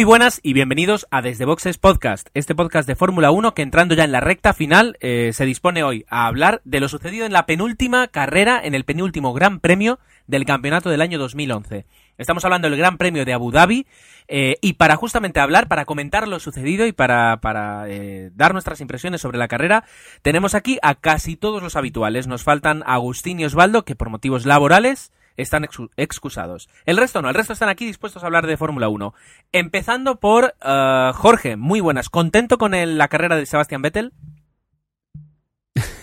Muy buenas y bienvenidos a Desde Boxes Podcast, este podcast de Fórmula 1 que entrando ya en la recta final eh, se dispone hoy a hablar de lo sucedido en la penúltima carrera, en el penúltimo Gran Premio del campeonato del año 2011. Estamos hablando del Gran Premio de Abu Dhabi eh, y para justamente hablar, para comentar lo sucedido y para, para eh, dar nuestras impresiones sobre la carrera, tenemos aquí a casi todos los habituales. Nos faltan Agustín y Osvaldo, que por motivos laborales están excusados. El resto no, el resto están aquí dispuestos a hablar de Fórmula 1. Empezando por uh, Jorge, muy buenas. ¿Contento con la carrera de Sebastián Vettel?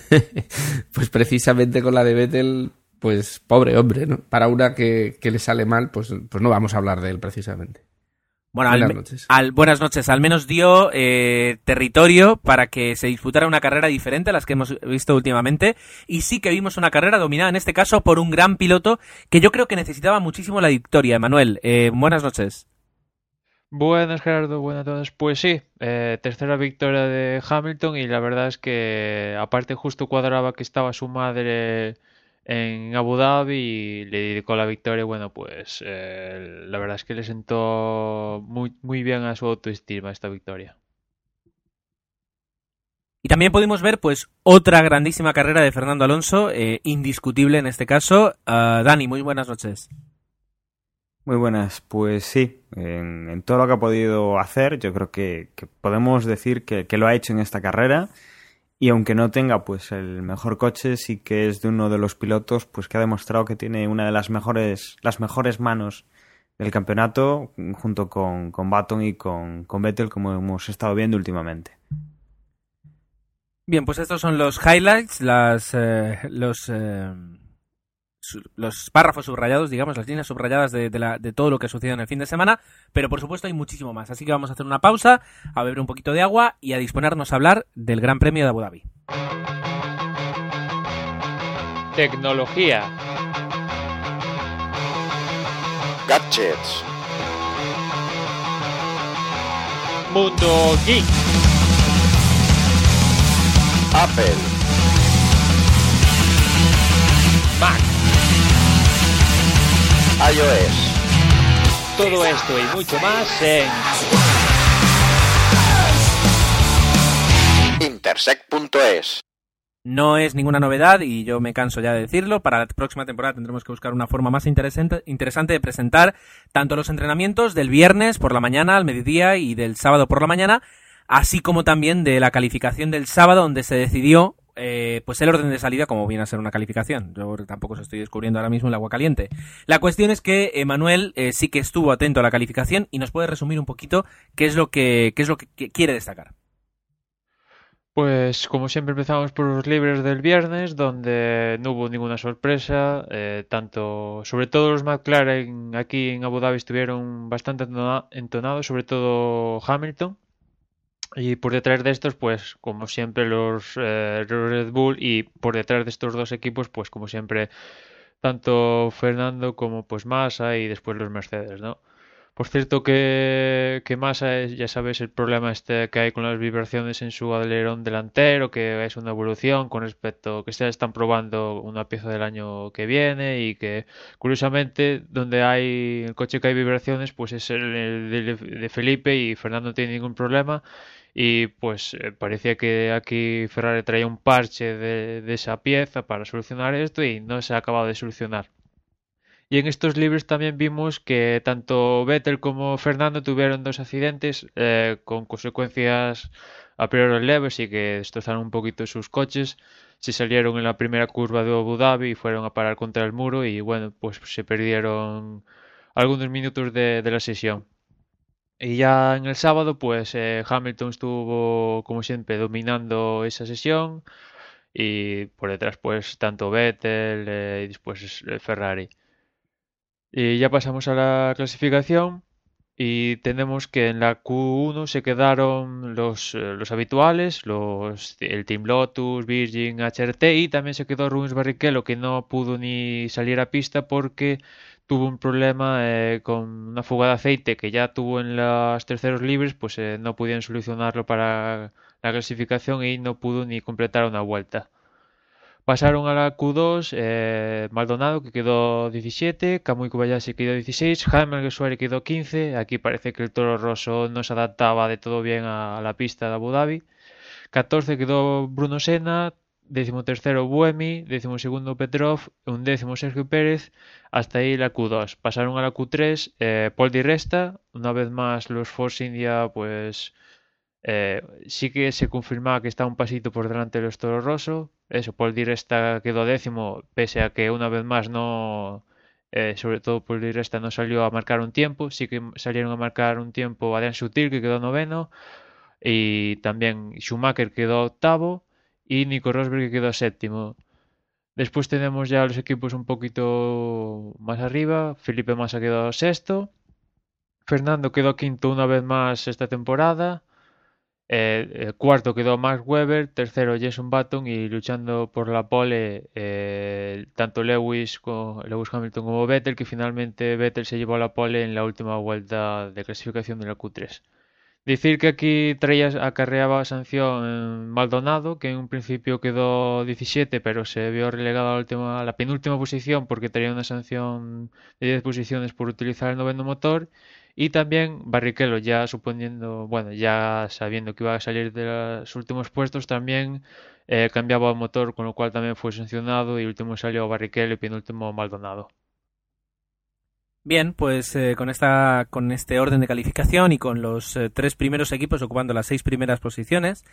pues precisamente con la de Vettel, pues pobre hombre, ¿no? Para una que, que le sale mal, pues, pues no vamos a hablar de él precisamente. Bueno, buenas, noches. Al, buenas noches. Al menos dio eh, territorio para que se disputara una carrera diferente a las que hemos visto últimamente. Y sí que vimos una carrera dominada, en este caso, por un gran piloto que yo creo que necesitaba muchísimo la victoria. Emanuel, eh, buenas noches. Buenas, Gerardo. Buenas a todos. Pues sí, eh, tercera victoria de Hamilton y la verdad es que aparte justo cuadraba que estaba su madre en Abu Dhabi y le dedicó la victoria. Bueno, pues eh, la verdad es que le sentó muy, muy bien a su autoestima esta victoria. Y también pudimos ver, pues, otra grandísima carrera de Fernando Alonso, eh, indiscutible en este caso. Ah, Dani, muy buenas noches. Muy buenas, pues sí, en, todo lo que ha podido hacer, yo creo que, podemos decir que, que, lo ha hecho en esta carrera y aunque no tenga pues el mejor coche, sí que es de uno de los pilotos pues que ha demostrado que tiene una de las mejores, las mejores manos del campeonato junto con, con Baton y con, con Vettel como hemos estado viendo últimamente. Bien, pues estos son los highlights, las, eh, los, eh, los párrafos subrayados, digamos, las líneas subrayadas de, de, todo lo que sucedió en el fin de semana, pero por supuesto hay muchísimo más. Así que vamos a hacer una pausa, a beber un poquito de agua y a disponernos a hablar del Gran Premio de Abu Dhabi. Tecnología. Gadgets. Mundo Geek. Apple. Mac iOS. Todo esto y mucho más en intersect.es. No es ninguna novedad y yo me canso ya de decirlo. Para la próxima temporada tendremos que buscar una forma más interesante, interesante de presentar tanto los entrenamientos del viernes por la mañana al mediodía y del sábado por la mañana, así como también de la calificación del sábado donde se decidió eh, pues el orden de salida como viene a ser una calificación. Yo tampoco os estoy descubriendo ahora mismo el agua caliente. La cuestión es que Emanuel eh, sí que estuvo atento a la calificación y nos puede resumir un poquito qué es lo que, qué es lo que quiere destacar. Pues como siempre empezamos por los libres del viernes, donde no hubo ninguna sorpresa, eh, tanto, sobre todo los McLaren aquí en Abu Dhabi estuvieron bastante entonados, sobre todo Hamilton, y por detrás de estos, pues como siempre los eh, Red Bull y por detrás de estos dos equipos, pues como siempre tanto Fernando como pues Massa y después los Mercedes, ¿no? Por cierto que, que Massa es, ya sabes, el problema este que hay con las vibraciones en su alerón delantero, que es una evolución con respecto que se están probando una pieza del año que viene y que curiosamente donde hay el coche que hay vibraciones, pues es el, de, de Felipe y Fernando no tiene ningún problema y pues eh, parecía que aquí Ferrari traía un parche de, esa pieza para solucionar esto y no se ha acabado de solucionar. Y en estos libros también vimos que tanto Vettel como Fernando tuvieron dos accidentes eh, con consecuencias a priori leves y que destrozaron un poquito sus coches. Se salieron en la primera curva de Abu Dhabi y fueron a parar contra el muro y bueno, pues se perdieron algunos minutos de la sesión. Y ya en el sábado, pues eh, Hamilton estuvo, como siempre, dominando esa sesión. Y por detrás, pues, tanto Vettel eh, y después Ferrari. Y ya pasamos a la clasificación. y tenemos que en la Q1 se quedaron los, eh, los habituales, los, el Team Lotus, Virgin, HRT y también se quedó Rubens Barrichello que no pudo ni salir a pista porque tuvo un problema eh, con una fuga de aceite que ya tuvo en los terceros libres, pues eh, no pudieron solucionarlo para la clasificación y no pudo ni completar una vuelta. Pasaron a la Q2 eh, Maldonado que quedó 17, Kamui Kobayashi quedó 16, Jaime Suárez quedó 15. Aquí parece que el Toro Rosso no se adaptaba de todo bien a, la pista de Abu Dhabi. 14 quedó Bruno Senna, décimo tercero Buemi, décimo segundo Petrov, un décimo Sergio Pérez, hasta ahí la Q2. Pasaron a la Q3 eh, Paul Di Resta, una vez más los Force India pues eh, sí que se confirmaba que está un pasito por delante de los Toro Rosso. Eso, Paul Di Resta quedó décimo, pese a que una vez más no, eh, sobre todo Paul Di Resta no salió a marcar un tiempo. Sí que salieron a marcar un tiempo Adrian Sutil, que quedó noveno. Y también Schumacher quedó octavo. Y Nico Rosberg que quedó séptimo. Después tenemos ya los equipos un poquito más arriba. Felipe Massa quedó sexto. Fernando quedó quinto una vez más esta temporada. Eh, cuarto quedó Mark Webber, tercero Jason Button y luchando por la pole eh, tanto Lewis, Lewis Hamilton como Vettel, que finalmente Vettel se llevó la pole en la última vuelta de clasificación de la Q3. Decir que aquí traía, acarreaba sanción Maldonado, que en un principio quedó 17, pero se vio relegado a la, última, a la penúltima posición porque tenía una sanción de 10 posiciones por utilizar el noveno motor. Y también Barrichello, ya suponiendo, bueno, ya sabiendo que iba a salir de los últimos puestos, también eh, cambiaba el motor, con lo cual también fue sancionado y último salió Barrichello y penúltimo Maldonado. Bien, pues eh, con esta con este orden de calificación y con los eh, tres primeros equipos ocupando las seis primeras posiciones,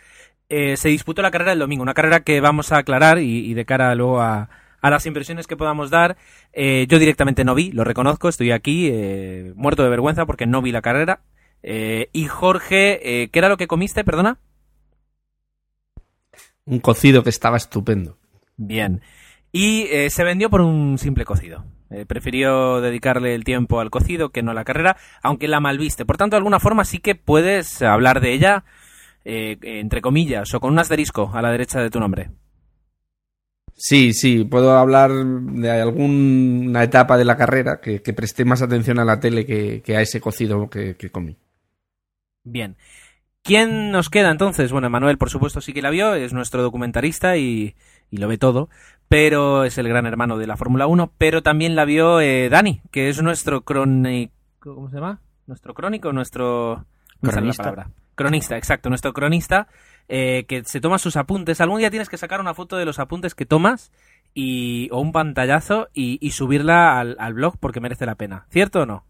se disputó la carrera el domingo, una carrera que vamos a aclarar y de cara luego a, a las impresiones que podamos dar. Eh, yo directamente no vi, lo reconozco, estoy aquí eh, muerto de vergüenza porque no vi la carrera. Eh, y Jorge, ¿qué era lo que comiste, perdona? Un cocido que estaba estupendo. Bien. Y se vendió por un simple cocido. prefirió dedicarle el tiempo al cocido que no a la carrera, aunque la malviste. Por tanto, de alguna forma sí que puedes hablar de ella, entre comillas, o con un asterisco a la derecha de tu nombre. Sí, sí, puedo hablar de alguna etapa de la carrera que, presté más atención a la tele que, a ese cocido que, comí. Bien. ¿Quién nos queda entonces? Bueno, Manuel, por supuesto, sí que la vio, es nuestro documentarista y, lo ve todo, pero es el gran hermano de la Fórmula 1, pero también la vio eh, Dani, que es nuestro crónico... ¿Cómo se llama? Nuestro crónico, nuestro... Cronista. Cronista, exacto, nuestro cronista eh, que se toma sus apuntes. Algún día tienes que sacar una foto de los apuntes que tomas y, o un pantallazo y, subirla al, blog porque merece la pena. ¿Cierto o no?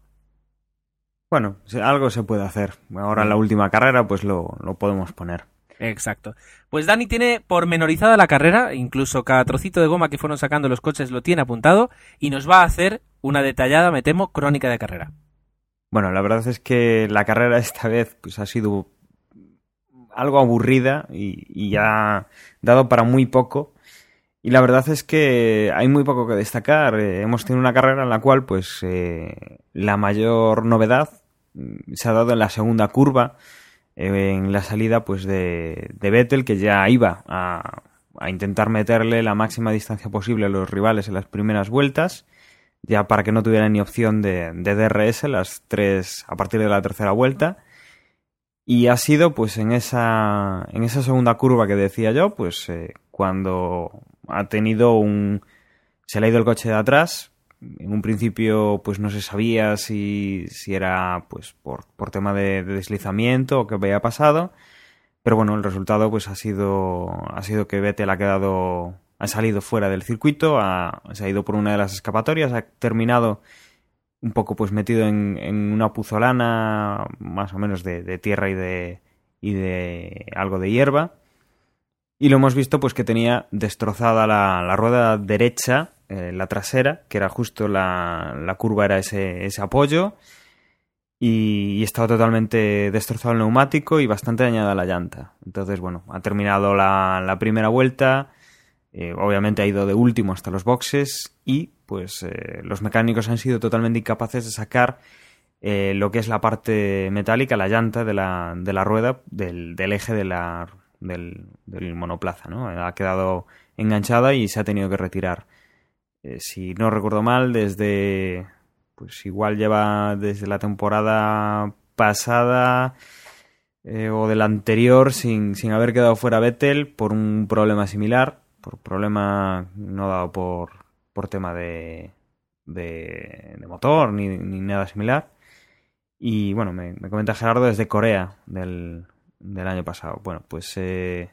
Bueno, algo se puede hacer. Ahora en la última carrera pues lo, lo podemos poner. Exacto. Pues Dani tiene pormenorizada la carrera, incluso cada trocito de goma que fueron sacando los coches lo tiene apuntado y nos va a hacer una detallada, me temo, crónica de carrera. Bueno, la verdad es que la carrera esta vez pues, ha sido algo aburrida y, ya dado para muy poco. Y la verdad es que hay muy poco que destacar. Eh, hemos tenido una carrera en la cual, pues, eh, la mayor novedad mm, se ha dado en la segunda curva, eh, en la salida, pues, de, de Vettel, que ya iba a, intentar meterle la máxima distancia posible a los rivales en las primeras vueltas, ya para que no tuvieran ni opción de, de DRS las tres a partir de la tercera vuelta. Y ha sido pues en esa, en esa segunda curva que decía yo, pues eh, cuando ha tenido un... se le ha ido el coche de atrás. En un principio pues no se sabía si, si era pues por, por tema de, deslizamiento o qué había pasado. Pero bueno, el resultado pues ha sido, ha sido que Vettel ha quedado, ha salido fuera del circuito, ha, se ha ido por una de las escapatorias, ha terminado un poco pues metido en, una puzolana más o menos de, tierra y de, y de algo de hierba. Y lo hemos visto pues que tenía destrozada la, rueda derecha, eh, la trasera, que era justo la, la curva, era ese, ese apoyo. Y, estaba totalmente destrozado el neumático y bastante dañada la llanta. Entonces, bueno, ha terminado la, la primera vuelta. Eh, obviamente ha ido de último hasta los boxes y pues eh, los mecánicos han sido totalmente incapaces de sacar eh, lo que es la parte metálica, la llanta de la, de la rueda del, del eje de la, del, del monoplaza, ¿no? Ha quedado enganchada y se ha tenido que retirar. Eh, si no recuerdo mal, desde. Pues igual lleva desde la temporada pasada eh, o de la anterior sin, sin haber quedado fuera Vettel por un problema similar, por problema no dado por, por tema de, de, de motor ni, ni, nada similar. Y bueno, me, me, comenta Gerardo desde Corea del, del año pasado. Bueno, pues eh,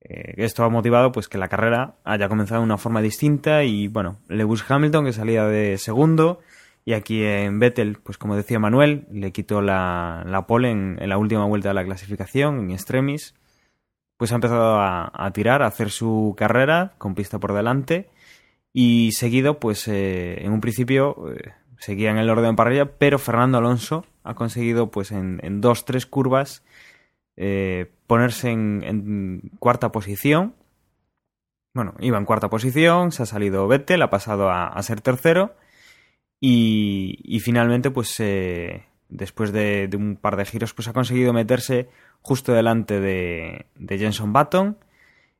eh, esto ha motivado pues que la carrera haya comenzado de una forma distinta y bueno, Lewis Hamilton que salía de segundo y aquí en Vettel, pues como decía Manuel, le quitó la, la pole en, la última vuelta de la clasificación, en extremis, pues ha empezado a, tirar, a hacer su carrera con pista por delante y seguido, pues eh, en un principio eh, seguía en el orden parrilla, pero Fernando Alonso ha conseguido pues en, en dos, tres curvas eh, ponerse en, cuarta posición. Bueno, iba en cuarta posición, se ha salido Vettel, ha pasado a, a ser tercero y, y finalmente, pues eh, después de, de, un par de giros, pues ha conseguido meterse justo delante de, de Jenson Button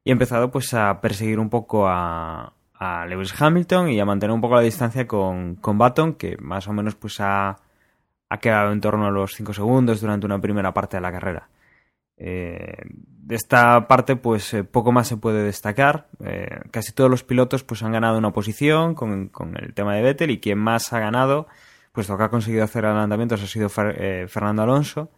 y ha empezado pues a perseguir un poco a, a Lewis Hamilton y a mantener un poco la distancia con, con Button, que más o menos pues ha, ha quedado en torno a los 5 segundos durante una primera parte de la carrera. Eh, de esta parte, pues eh, poco más se puede destacar. Eh, casi todos los pilotos pues han ganado una posición con, con, el tema de Vettel y quien más ha ganado, pues lo que ha conseguido hacer adelantamientos ha sido eh, Fernando Alonso,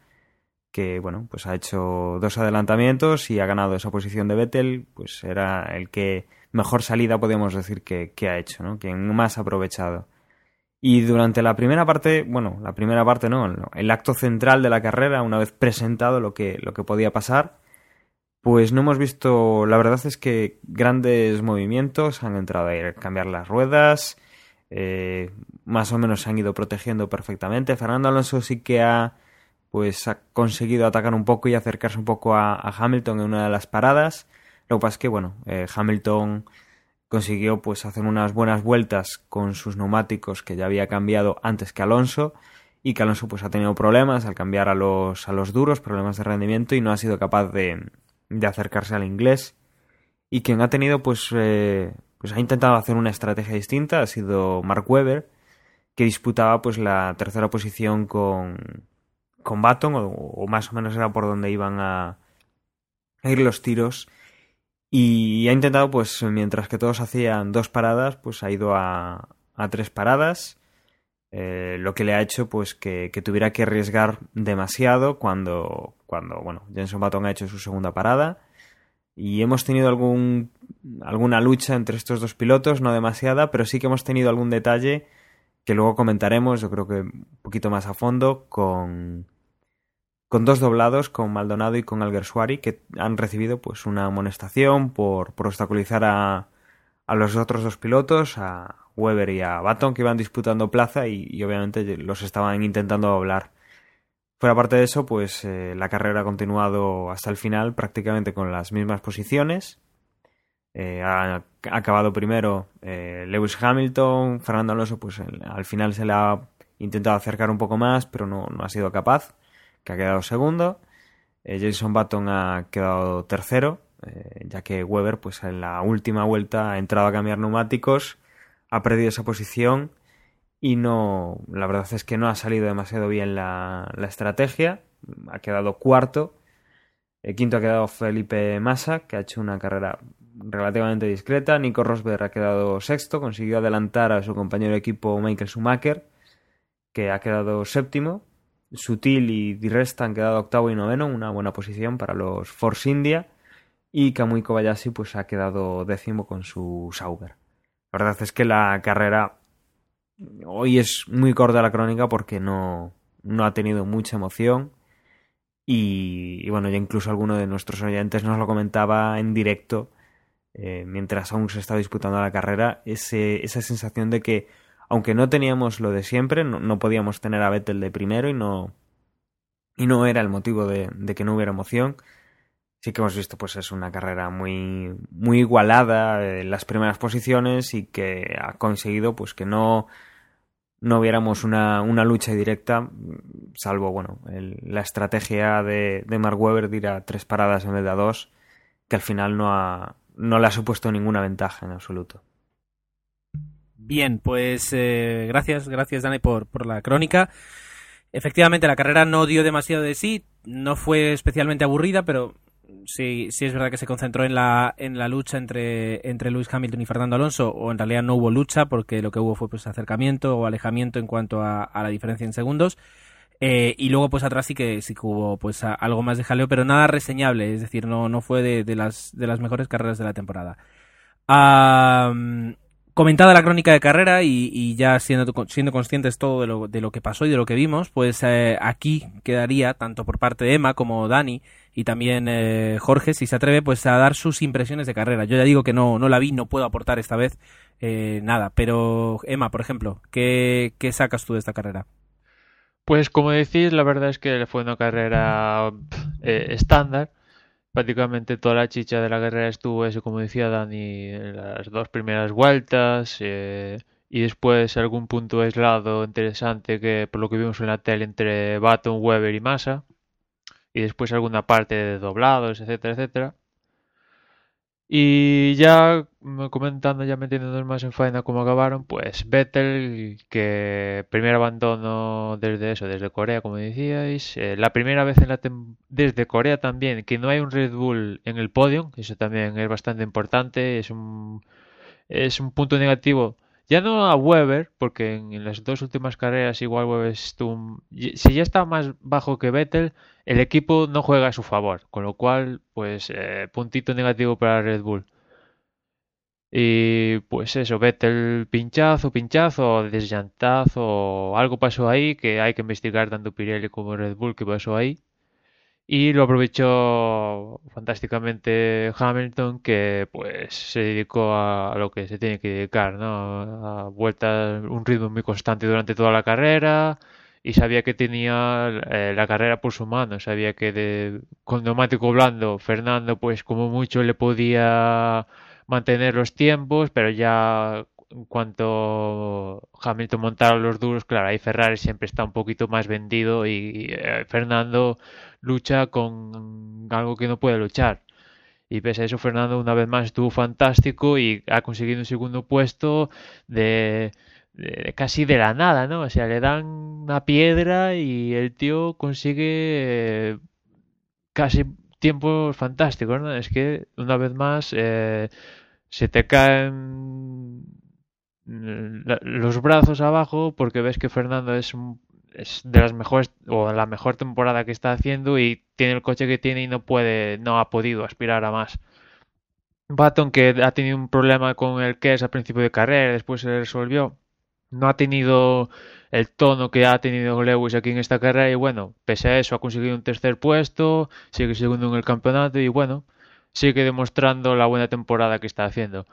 que bueno, pues ha hecho dos adelantamientos y ha ganado esa posición de Vettel, pues era el que mejor salida podemos decir que, que ha hecho, ¿no? Quien más ha aprovechado. Y durante la primera parte, bueno, la primera parte no, el acto central de la carrera, una vez presentado lo que, lo que podía pasar, pues no hemos visto, la verdad es que grandes movimientos, han entrado a cambiar las ruedas, eh, más o menos se han ido protegiendo perfectamente. Fernando Alonso sí que ha, pues ha conseguido atacar un poco y acercarse un poco a, a Hamilton en una de las paradas. Lo que pasa es que, bueno, eh, Hamilton consiguió pues hacer unas buenas vueltas con sus neumáticos que ya había cambiado antes que Alonso y que Alonso pues ha tenido problemas al cambiar a los, a los duros, problemas de rendimiento y no ha sido capaz de, de acercarse al inglés. Y quien ha tenido pues, eh, pues ha intentado hacer una estrategia distinta ha sido Mark Webber que disputaba pues la tercera posición con, con Baton o, o más o menos era por donde iban a, a ir los tiros y ha intentado, pues, mientras que todos hacían dos paradas, pues ha ido a, a tres paradas. Eh, lo que le ha hecho, pues, que, tuviera que arriesgar demasiado cuando, cuando, bueno, Jenson Button ha hecho su segunda parada. Y hemos tenido algún, alguna lucha entre estos dos pilotos, no demasiada, pero sí que hemos tenido algún detalle que luego comentaremos, yo creo que un poquito más a fondo, con, con dos doblados, con Maldonado y con Alguersuari, que han recibido pues una amonestación por, por obstaculizar a, a, los otros dos pilotos, a Weber y a Baton, que iban disputando plaza y, obviamente los estaban intentando doblar. Fuera parte de eso, pues eh, la carrera ha continuado hasta el final prácticamente con las mismas posiciones. Eh, ha, ha, acabado primero eh, Lewis Hamilton, Fernando Alonso, pues al final se le ha intentado acercar un poco más, pero no, no ha sido capaz que ha quedado segundo. Eh, Jason Button ha quedado tercero, eh, ya que Weber, pues en la última vuelta ha entrado a cambiar neumáticos, ha perdido esa posición y no, la verdad es que no ha salido demasiado bien la, la estrategia. Ha quedado cuarto. El quinto ha quedado Felipe Massa, que ha hecho una carrera relativamente discreta. Nico Rosberg ha quedado sexto, consiguió adelantar a su compañero de equipo Michael Schumacher, que ha quedado séptimo. Sutil y Di Resta han quedado octavo y noveno, una buena posición para los Force India. Y Kamui Kobayashi pues ha quedado décimo con su Sauber. La verdad es que la carrera hoy es muy corta la crónica porque no, no ha tenido mucha emoción. Y, y, bueno, ya incluso alguno de nuestros oyentes nos lo comentaba en directo eh, mientras aún se estaba disputando la carrera, esa sensación de que aunque no teníamos lo de siempre, no, no podíamos tener a Vettel de primero y no, y no era el motivo de, que no hubiera emoción. Sí que hemos visto, pues es una carrera muy, muy igualada en las primeras posiciones y que ha conseguido, pues que no, no viéramos una, una lucha directa, salvo bueno el- la estrategia de, de Mark Webber de ir a tres paradas en vez de a dos, que al final no, ha, no le ha supuesto ninguna ventaja en absoluto. Bien, pues eh, gracias, gracias Dani por, por la crónica. Efectivamente, la carrera no dio demasiado de sí, no fue especialmente aburrida, pero sí, sí es verdad que se concentró en la, en la lucha entre, entre Lewis Hamilton y Fernando Alonso, o en realidad no hubo lucha, porque lo que hubo fue pues acercamiento o alejamiento en cuanto a, la diferencia en segundos. Eh, y luego pues atrás sí que sí que hubo pues algo más de jaleo, pero nada reseñable, es decir, no, no fue de, de las, de las mejores carreras de la temporada. Am, comentada la crónica de carrera y, ya siendo, siendo conscientes todo de lo, de lo que pasó y de lo que vimos, pues eh, aquí quedaría, tanto por parte de Emma como Dani y también eh, Jorge, si se atreve, pues a dar sus impresiones de carrera. Yo ya digo que no, no la vi, no puedo aportar esta vez eh, nada, pero Emma, por ejemplo, ¿qué, ¿qué sacas tú de esta carrera? Pues como decís, la verdad es que fue una carrera eh, estándar. Prácticamente toda la chicha de la carrera estuvo, eso como decía Dani, en las dos primeras vueltas eh, y después algún punto aislado interesante que por lo que vimos en la tele entre Baton, Weber y Massa y después alguna parte de doblados, etcétera, etcétera. Y ya comentando, ya metiéndonos más en faena cómo acabaron, pues Vettel, que primer abandono desde eso, desde Corea, como decíais, eh, la primera vez en la desde Corea también que no hay un Red Bull en el podio, eso también es bastante importante, es un, es un punto negativo. Ya no a Weber, porque en, las dos últimas carreras igual Weber estuvo, si ya está más bajo que Vettel, el equipo no juega a su favor, con lo cual, pues, eh, puntito negativo para Red Bull. Y pues eso, Vettel pinchazo, pinchazo, desllantazo, algo pasó ahí que hay que investigar tanto Pirelli como Red Bull que pasó ahí. Y lo aprovechó fantásticamente Hamilton, que pues se dedicó a, lo que se tiene que dedicar, ¿no? A vueltas, un ritmo muy constante durante toda la carrera y sabía que tenía eh, la carrera por su mano, sabía que de, con neumático blando Fernando pues como mucho le podía mantener los tiempos, pero ya en cuanto Hamilton montara los duros, claro, ahí Ferrari siempre está un poquito más vendido y eh, Fernando lucha con algo que no puede luchar. Y pese a eso, Fernando una vez más estuvo fantástico y ha conseguido un segundo puesto de, casi de la nada, ¿no? O sea, le dan una piedra y el tío consigue eh, casi tiempos fantásticos, ¿no? Es que una vez más eh, se te caen mm, los brazos abajo porque ves que Fernando es un- es de las mejores o la mejor temporada que está haciendo y tiene el coche que tiene y no puede, no ha podido aspirar a más. Baton que ha tenido un problema con el Kers al principio de carrera, después se resolvió. No ha tenido el tono que ha tenido Lewis aquí en esta carrera y bueno, pese a eso ha conseguido un tercer puesto, sigue segundo en el campeonato y bueno, sigue demostrando la buena temporada que está haciendo.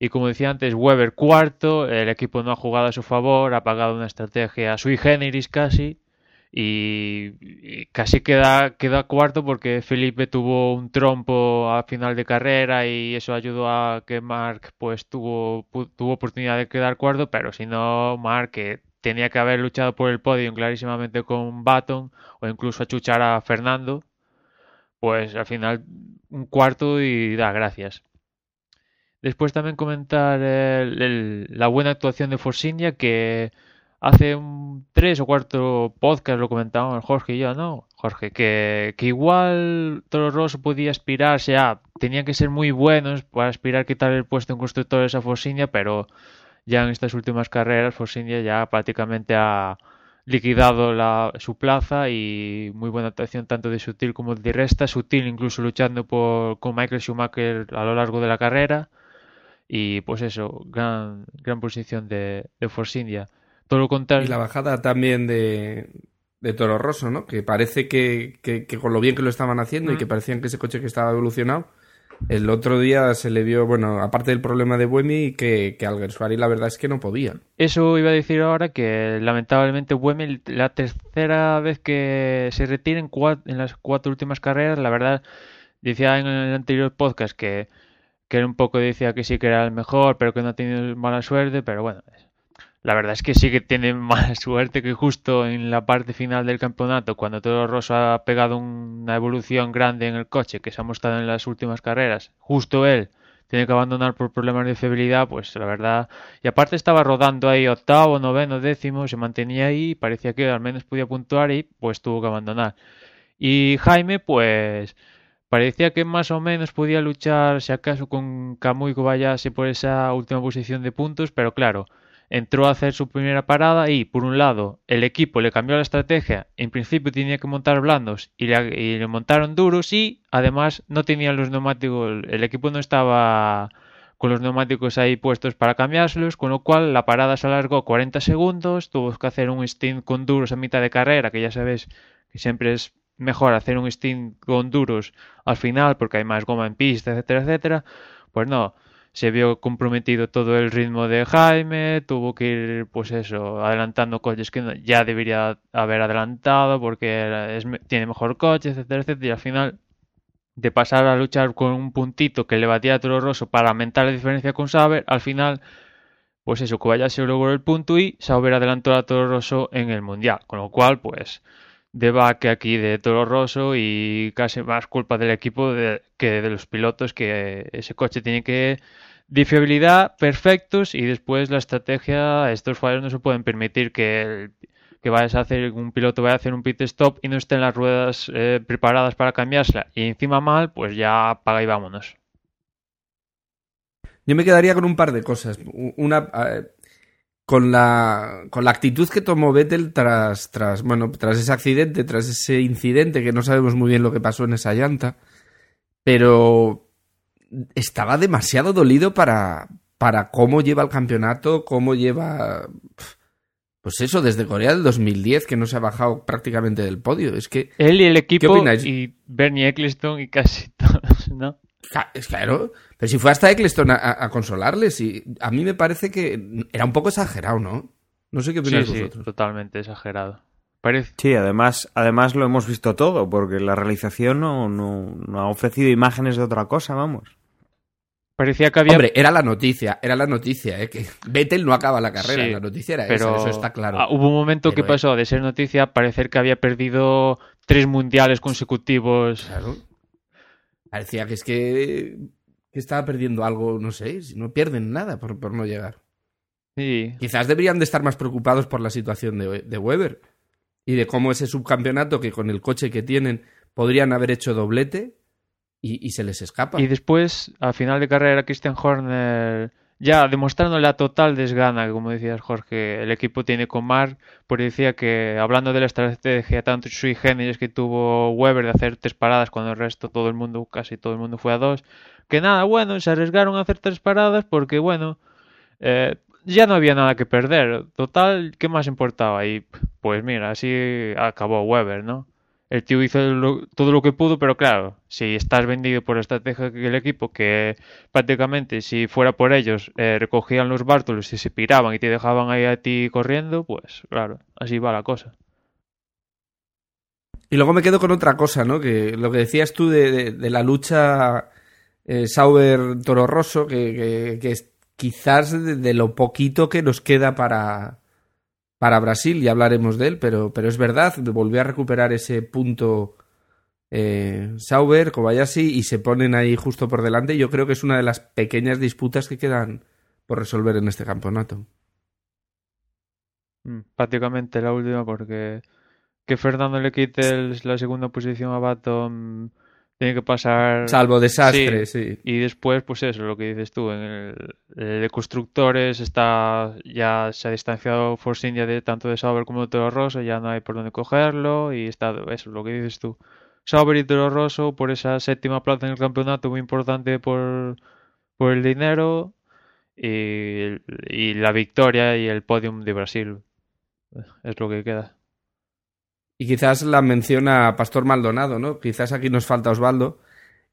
Y como decía antes, Weber cuarto, el equipo no ha jugado a su favor, ha pagado una estrategia sui generis casi, y, casi queda, queda cuarto porque Felipe tuvo un trompo a final de carrera y eso ayudó a que Mark pues tuvo, tuvo oportunidad de quedar cuarto, pero si no, Mark que tenía que haber luchado por el podio clarísimamente con Baton o incluso achuchar a Fernando, pues al final un cuarto y da gracias. Después también comentar el- la buena actuación de Force que hace un tres o cuatro podcast lo comentábamos Jorge y yo, ¿no? Jorge, que, que igual Toro Rosso podía aspirarse a, tenían que ser muy buenos para aspirar a quitar el puesto en constructores a Force India, pero ya en estas últimas carreras Force India ya prácticamente ha liquidado la, su plaza y muy buena actuación tanto de Sutil como de Resta, Sutil incluso luchando por, con Michael Schumacher a lo largo de la carrera y pues eso, gran, gran posición de, de Force India. Todo lo contrario. Y la bajada también de, de Toro Rosso, ¿no? Que parece que, que- que con lo bien que lo estaban haciendo y que parecían que ese coche que estaba evolucionado, el otro día se le vio, bueno, aparte del problema de Buemi, que, que Alguersuari la verdad es que no podía. Eso iba a decir ahora que lamentablemente Buemi, la tercera vez que se retira en, cua- en las cuatro últimas carreras, la verdad, decía en el anterior podcast que, que un poco decía que sí que era el mejor, pero que no ha tenido mala suerte, pero bueno, la verdad es que sí que tiene más suerte que justo en la parte final del campeonato, cuando Toro Rosso ha pegado una evolución grande en el coche que se ha mostrado en las últimas carreras, justo él tiene que abandonar por problemas de fiabilidad, pues la verdad. Y aparte estaba rodando ahí octavo, noveno, décimo, se mantenía ahí, parecía que al menos podía puntuar y pues tuvo que abandonar. Y Jaime, pues parecía que más o menos podía luchar, si acaso, con Kamui Kobayashi por esa última posición de puntos, pero claro, entró a hacer su primera parada y, por un lado, el equipo le cambió la estrategia. En principio tenía que montar blandos y le, montaron duros y, además, no tenían los neumáticos. El equipo no estaba con los neumáticos ahí puestos para cambiárselos, con lo cual la parada se alargó 40 segundos. Tuvo que hacer un stint con duros a mitad de carrera, que ya sabes que siempre es mejor hacer un stint con duros al final porque hay más goma en pista, etcétera, etcétera. Pues no se vio comprometido todo el ritmo de Jaime, tuvo que ir, pues eso, adelantando coches que ya debería haber adelantado porque tiene mejor coche, etcétera, etcétera, y al final de pasar a luchar con un puntito que le batía a Toro Rosso para aumentar la diferencia con Sauber, al final, pues eso, se logró el punto y Sauber adelantó a Toro Rosso en el Mundial, con lo cual, pues de baque aquí de Toro Rosso y casi más culpa del equipo que de los pilotos que ese coche tiene que de fiabilidad perfectos y después la estrategia estos fallos no se pueden permitir que que vayas a hacer un piloto vaya a hacer un pit stop y no estén las ruedas eh, preparadas para cambiársela. Y encima mal pues ya apaga y vámonos. Yo me quedaría con un par de cosas. Una con la, con la actitud que tomó Vettel tras, tras, bueno, tras ese accidente, tras ese incidente, que no sabemos muy bien lo que pasó en esa llanta, pero estaba demasiado dolido para, para cómo lleva el campeonato, cómo lleva... Pues eso, desde Corea del 2010, que no se ha bajado prácticamente del podio. Es que... Él y el equipo y Bernie Eccleston y casi todos, ¿no? Es claro, pero si fue hasta Eccleston a, consolarles, y a mí me parece que era un poco exagerado, ¿no? No sé qué opináis sí, vosotros. Sí, totalmente exagerado. Sí, además, además lo hemos visto todo, porque la realización no, no, ha ofrecido imágenes de otra cosa, vamos. Parecía que había... Hombre, era la noticia, era la noticia, ¿eh? que Vettel no acaba la carrera, la noticia era pero esa, eso está claro. Ah, hubo un momento que pasó de ser noticia a parecer que había perdido tres mundiales consecutivos. Claro. Parecía que es que, estaba perdiendo algo, no sé, si no pierden nada por, por no llegar. Sí. Quizás deberían de estar más preocupados por la situación de, de Weber y de cómo ese subcampeonato que con el coche que tienen podrían haber hecho doblete y, y se les escapa. Y después, a final de carrera, Christian Horner ya demostrando la total desgana, como decías Jorge, el equipo tiene con Mark, porque decía que hablando de la estrategia tanto sui generis que tuvo Weber de hacer tres paradas cuando el resto, todo el mundo, casi todo el mundo fue a dos, que nada, bueno, se arriesgaron a hacer tres paradas porque, bueno, eh, ya no había nada que perder. Total, ¿qué más importaba? Y pues mira, así acabó Weber, ¿no? El tío hizo todo lo que pudo, pero claro, si estás vendido por la estrategia del equipo, que prácticamente si fuera por ellos eh, recogían los bártulos y se piraban y te dejaban ahí a ti corriendo, pues claro, así va la cosa. Y luego me quedo con otra cosa, ¿no? Que lo que decías tú de, la lucha eh, Sauber-Toro Rosso, que, que, es quizás de lo poquito que nos queda para, para Brasil, ya hablaremos de él, pero, pero es verdad, volvió a recuperar ese punto eh, Sauber, Kobayashi, y se ponen ahí justo por delante. Yo creo que es una de las pequeñas disputas que quedan por resolver en este campeonato. Mm, prácticamente la última, porque que Fernando le quite la segunda posición a Baton tiene que pasar. Salvo desastre, sí, Y después, pues eso, lo que dices tú, en el, de constructores está ya se ha distanciado Force India de tanto de Sauber como de Toro Rosso, ya no hay por dónde cogerlo y está eso, lo que dices tú. Sauber y Toro Rosso por esa séptima plaza en el campeonato muy importante por, por el dinero y, y la victoria y el podium de Brasil. Es lo que queda. Y quizás la menciona Pastor Maldonado, ¿no? Quizás aquí nos falta Osvaldo.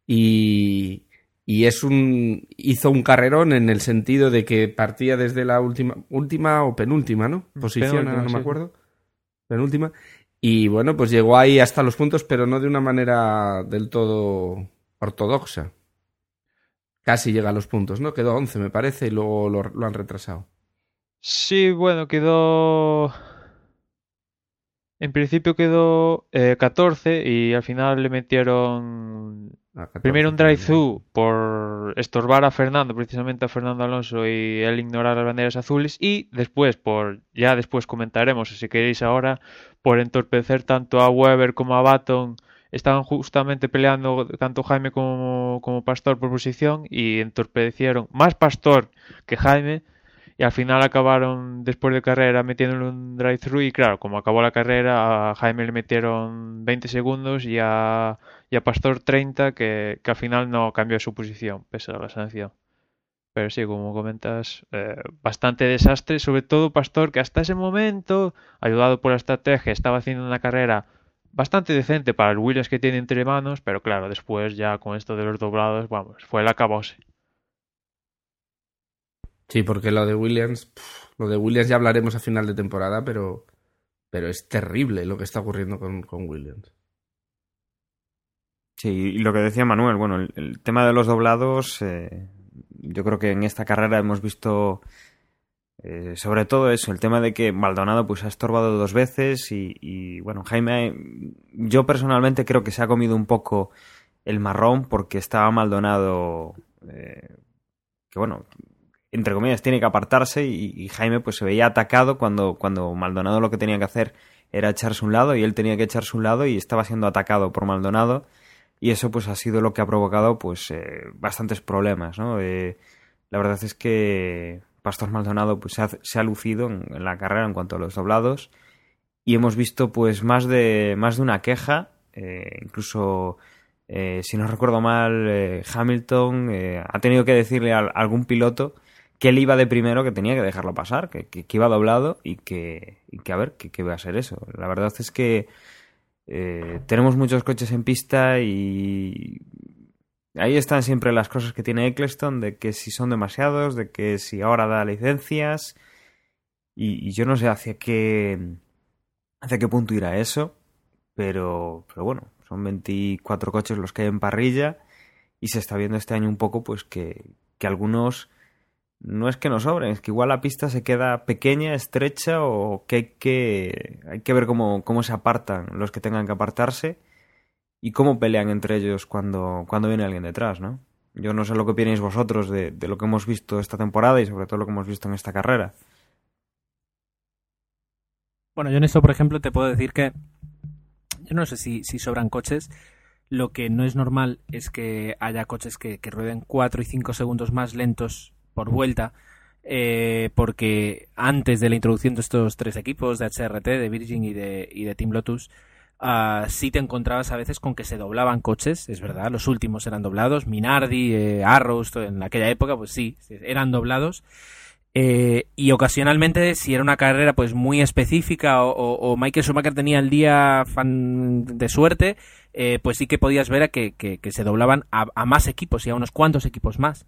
Y, y es un hizo un carrerón en el sentido de que partía desde la última última o penúltima, ¿no? Posición, no me acuerdo. Penúltima. Y bueno, pues llegó ahí hasta los puntos, pero no de una manera del todo ortodoxa. Casi llega a los puntos, ¿no? Quedó 11, me parece, y luego lo, lo han retrasado. Sí, bueno, quedó... En principio quedó eh, 14 y al final le metieron Ah, 14, primero un drive-thru por estorbar a Fernando, precisamente a Fernando Alonso y él ignorar las banderas azules y después por, ya después comentaremos si queréis ahora, por entorpecer tanto a Weber como a Baton. Estaban justamente peleando tanto Jaime como, como Pastor por posición y entorpecieron más Pastor que Jaime y al final acabaron después de carrera metiéndole un drive-thru y claro, como acabó la carrera a Jaime le metieron 20 segundos y a, y a Pastor 30 que, que al final no cambió su posición pese a la sanción. Pero sí, como comentas, eh, bastante desastre, sobre todo Pastor que hasta ese momento, ayudado por la estrategia, estaba haciendo una carrera bastante decente para el Williams que tiene entre manos, pero claro, después ya con esto de los doblados, vamos, fue el acabose. Sí, porque lo de Williams, lo de Williams ya hablaremos a final de temporada, pero, pero es terrible lo que está ocurriendo con, con Williams. Sí, y lo que decía Manuel, bueno, el, el tema de los doblados, eh, yo creo que en esta carrera hemos visto eh, sobre todo eso, el tema de que Maldonado pues ha estorbado dos veces y, y, bueno, Jaime, yo personalmente creo que se ha comido un poco el marrón porque estaba Maldonado, eh, que bueno, entre comillas tiene que apartarse y, Jaime pues se veía atacado cuando, cuando Maldonado lo que tenía que hacer era echarse un lado y él tenía que echarse un lado y estaba siendo atacado por Maldonado y eso pues ha sido lo que ha provocado pues eh, bastantes problemas, ¿no? Eh, la verdad es que Pastor Maldonado pues se ha, lucido en, la carrera en cuanto a los doblados y hemos visto pues más de más de una queja, eh, incluso eh, si no recuerdo mal eh, Hamilton ha tenido que decirle a, algún piloto que él iba de primero, que tenía que dejarlo pasar, que, iba doblado y que, y que a ver, que, iba a ser eso. La verdad es que eh, tenemos muchos coches en pista y ahí están siempre las cosas que tiene Eccleston, de que si son demasiados, de que si ahora da licencias y, y yo no sé hacia qué hacia qué punto irá eso, pero, pero bueno, son 24 coches los que hay en parrilla y se está viendo este año un poco pues que, que algunos no es que no sobren, es que igual la pista se queda pequeña, estrecha o que hay que, hay que ver cómo, cómo se apartan los que tengan que apartarse y cómo pelean entre ellos cuando, cuando viene alguien detrás, ¿no? Yo no sé lo que opináis vosotros de, lo que hemos visto esta temporada y sobre todo lo que hemos visto en esta carrera. Bueno, yo en esto, por ejemplo, te puedo decir que yo no sé si, si sobran coches. Lo que no es normal es que haya coches que, que rueden 4 y 5 segundos más lentos por vuelta, eh, porque antes de la introducción de estos tres equipos, de HRT, de Virgin y de, y de Team Lotus, uh, sí te encontrabas a veces con que se doblaban coches, es verdad, los últimos eran doblados, Minardi, eh, Arrows, en aquella época, pues sí, eran doblados. Eh, y ocasionalmente, si era una carrera pues muy específica o, Michael Schumacher tenía el día fan de suerte, eh, pues sí que podías ver a que, que, se doblaban a, más equipos y a unos cuantos equipos más.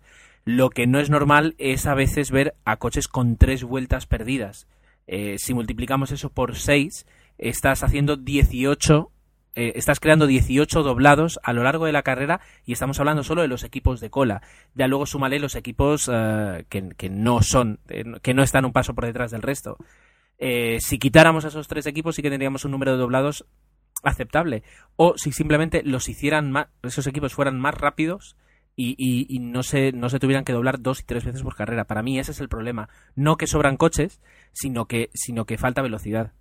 Lo que no es normal es a veces ver a coches con tres vueltas perdidas. Eh, si multiplicamos eso por seis, estás haciendo 18 eh, estás creando 18 doblados a lo largo de la carrera y estamos hablando solo de los equipos de cola. Ya luego súmale los equipos uh, que, que, no son, eh, que no están un paso por detrás del resto. Eh, si quitáramos esos tres equipos sí que tendríamos un número de doblados aceptable. O si simplemente los hicieran más, esos equipos fueran más rápidos y, y, y, no, se, no se tuvieran que doblar dos y tres veces por carrera. Para mí ese es el problema. No que sobran coches, sino que, sino que falta velocidad.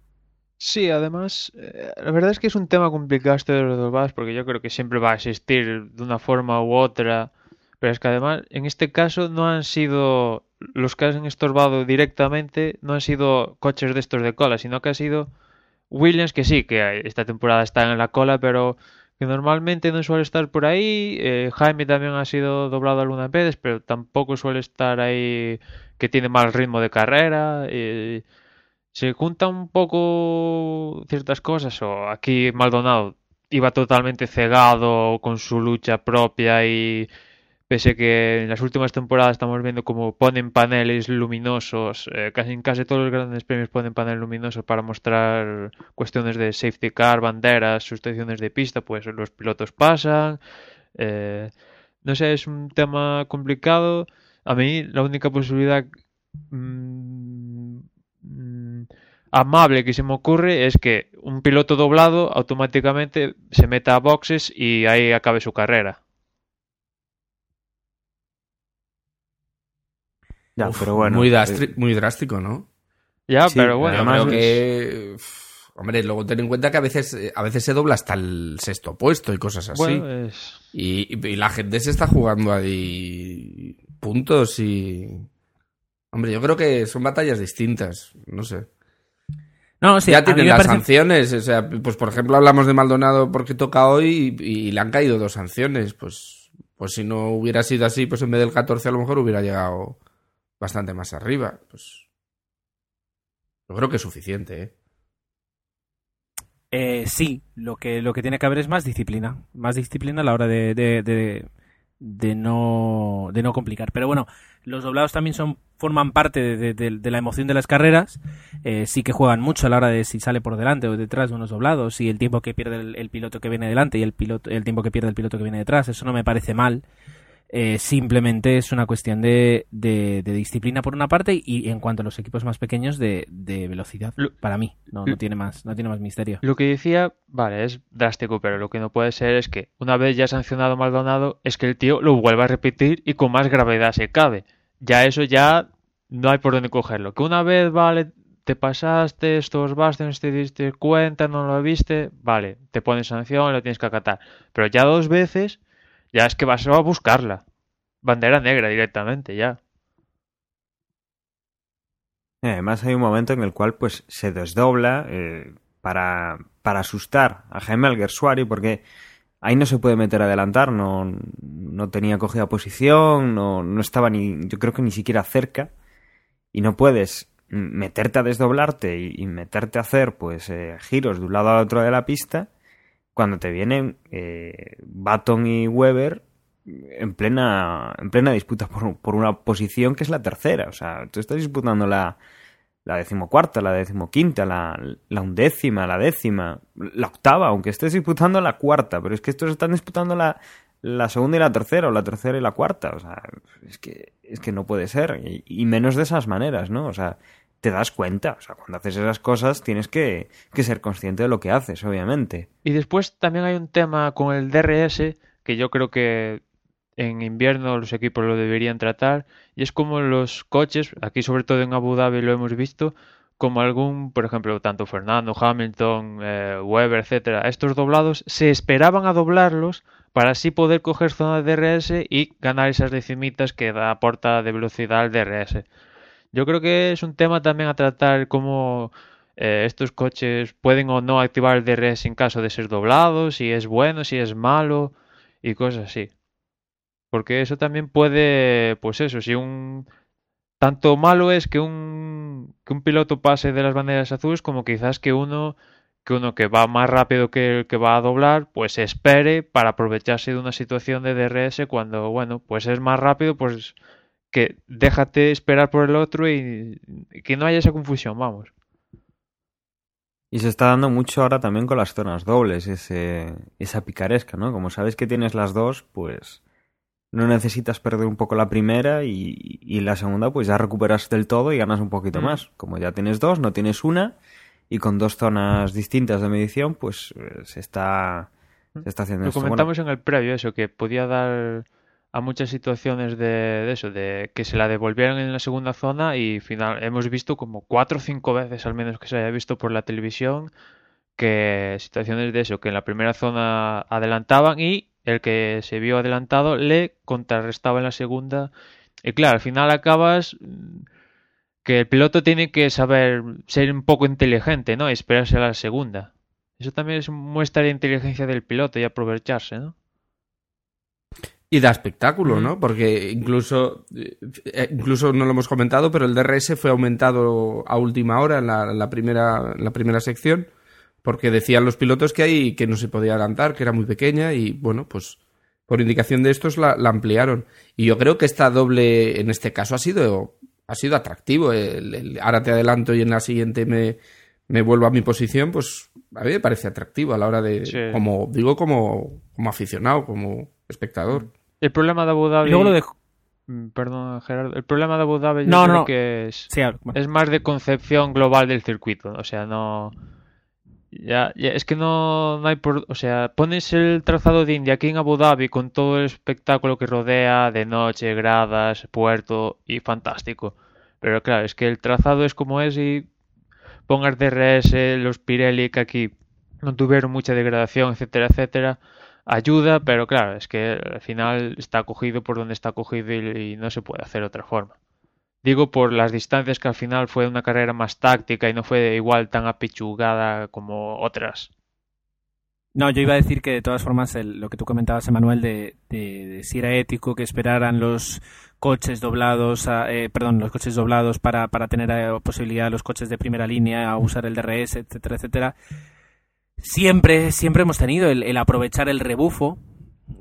Sí, además, eh, la verdad es que es un tema complicado este de los doblados porque yo creo que siempre va a existir de una forma u otra, pero es que además en este caso no han sido los que han estorbado directamente, no han sido coches de estos de cola, sino que ha sido Williams que sí, que esta temporada está en la cola, pero que normalmente no suele estar por ahí. Eh, Jaime también ha sido doblado algunas veces, pero tampoco suele estar ahí que tiene mal ritmo de carrera. Eh, se juntan un poco ciertas cosas o aquí Maldonado iba totalmente cegado con su lucha propia y pese que en las últimas temporadas estamos viendo como ponen paneles luminosos eh, casi en casi todos los grandes premios ponen paneles luminosos para mostrar cuestiones de safety car banderas sustituciones de pista pues los pilotos pasan eh, no sé es un tema complicado a mí la única posibilidad mmm, mm, amable que se me ocurre es que un piloto doblado automáticamente se meta a boxes y ahí acabe su carrera. Ya, Uf, pero bueno. muy, eh, muy drástico, ¿no? Ya, Sí, pero bueno. Además creo que... Hombre, luego ten en cuenta que a veces, eh, a veces se dobla hasta el sexto puesto y cosas así. bueno, es... Y, y la gente se está jugando ahí puntos y... Hombre, yo creo que son batallas distintas, no sé. No, sí, ya tienen las parece- sanciones, o sea, pues por ejemplo hablamos de Maldonado porque toca hoy y, y le han caído dos sanciones, pues, pues si no hubiera sido así, pues en vez del 14 a lo mejor hubiera llegado bastante más arriba, pues yo creo que es suficiente, ¿eh? Eh, sí, lo que, lo que tiene que haber es más disciplina. Más disciplina a la hora de, de, de, de no, de no complicar. Pero bueno, los doblados también son forman parte de, la emoción de las carreras. Eh, sí que juegan mucho a la hora de si sale por delante o detrás de unos doblados y el tiempo que pierde el, el piloto que viene delante y el, piloto, el tiempo que pierde el piloto que viene detrás. Eso no me parece mal. Eh, simplemente es una cuestión de, de, de disciplina por una parte y en cuanto a los equipos más pequeños de, de velocidad Lo- para mí no, no tiene más no tiene más misterio Lo que decía, vale, es drástico, pero lo que no puede ser es que una vez ya sancionado Maldonado, es que el tío lo vuelva a repetir y con más gravedad se cabe. Ya eso ya no hay por dónde cogerlo. Que una vez, vale, te pasaste, estos bastions, te diste cuenta, no lo viste, vale, te pones sanción, lo tienes que acatar. Pero ya dos veces, ya es que vas a buscarla. Bandera negra directamente, ya. Eh, Además hay un momento en el cual pues se desdobla eh, para, para asustar a Jaime Alguersuari porque ahí no se puede meter a adelantar, no, no tenía cogida posición, no, no estaba ni, yo creo que ni siquiera cerca y no puedes meterte a desdoblarte y, y meterte a hacer pues eh, giros de un lado al otro de la pista cuando te vienen eh, Baton y Weber en plena, en plena disputa por, por una posición que es la tercera. O sea, tú estás disputando la, la decimocuarta, la decimoquinta, la, la undécima, la décima, la octava, aunque estés disputando la cuarta, pero es que estos están disputando la, la segunda y la tercera, o la tercera y la cuarta. O sea, es que, es que no puede ser. Y, y menos de esas maneras, ¿no? O sea, te das cuenta. O sea, cuando haces esas cosas tienes que, que ser consciente de lo que haces, obviamente. Y después también hay un tema con el DRS que yo creo que en invierno los equipos lo deberían tratar y es como los coches, aquí sobre todo en Abu Dhabi lo hemos visto, como algún, por ejemplo, tanto Fernando, Hamilton, eh, Weber, etcétera, estos doblados se esperaban a doblarlos para así poder coger zona de DRS y ganar esas decimitas que da aporta de velocidad al DRS. Yo creo que es un tema también a tratar cómo eh, estos coches pueden o no activar el DRS en caso de ser doblados, si es bueno, si es malo y cosas así. Porque eso también puede, pues eso, si un tanto malo es que un que un piloto pase de las banderas azules como quizás que uno que uno que va más rápido que el que va a doblar, pues espere para aprovecharse de una situación de DRS cuando, bueno, pues es más rápido, pues que déjate esperar por el otro y, que no haya esa confusión, vamos. Y se está dando mucho ahora también con las zonas dobles, ese, esa picaresca, ¿no? Como sabes que tienes las dos, pues no necesitas perder un poco la primera y, y la segunda pues ya recuperas del todo y ganas un poquito Mm. más. Como ya tienes dos, no tienes una y con dos zonas distintas de medición pues eh, se está, se está haciendo Lo esto. comentamos en el previo, eso, que podía dar a muchas situaciones de, eso, de que se la devolvieran en la segunda zona y final hemos visto como cuatro o cinco veces al menos que se haya visto por la televisión que situaciones de eso, que en la primera zona adelantaban y el que se vio adelantado le contrarrestaba en la segunda y claro, al final acabas mm, que el piloto tiene que saber ser un poco inteligente, ¿no? Esperarse a la segunda. Eso también es muestra de inteligencia del piloto y aprovecharse, ¿no? Y da espectáculo. ¿no? Porque incluso, eh, incluso no lo hemos comentado, pero el DRS fue aumentado a última hora en la, en la primera, en la primera sección, porque decían los pilotos que ahí que no se podía adelantar, que era muy pequeña, y bueno, pues por indicación de estos la, la ampliaron. Y yo creo que esta doble, en este caso, ha sido, ha sido atractivo. El- el ahora te adelanto y en la siguiente me, me vuelvo a mi posición, pues a mí me parece atractivo a la hora de, Sí. como digo, como, como aficionado, como espectador. El problema de Abu Dhabi... Y luego lo de, Mm, Perdón, Gerardo. El problema de Abu Dhabi yo No, creo no. que es, Sí, bueno. es más de concepción global del circuito. O sea, no. Ya, ya, es que no, no hay por. O sea, pones el trazado de India aquí en Abu Dhabi con todo el espectáculo que rodea, de noche, gradas, puerto y fantástico. Pero claro, es que el trazado es como es y pongas DRS, los Pirelli que aquí no tuvieron mucha degradación, etcétera, etcétera, ayuda, pero claro, es que al final está cogido por donde está cogido y, no se puede hacer otra forma. Digo por las distancias que al final fue una carrera más táctica y no fue igual tan apechugada como otras. No, yo iba a decir que de todas formas el- lo que tú comentabas, Emanuel, de, de- de si era ético que esperaran los coches doblados, a- eh, perdón, los coches doblados para, para tener eh, posibilidad los coches de primera línea a usar el DRS, etcétera, etcétera. Siempre, siempre hemos tenido el, aprovechar el rebufo.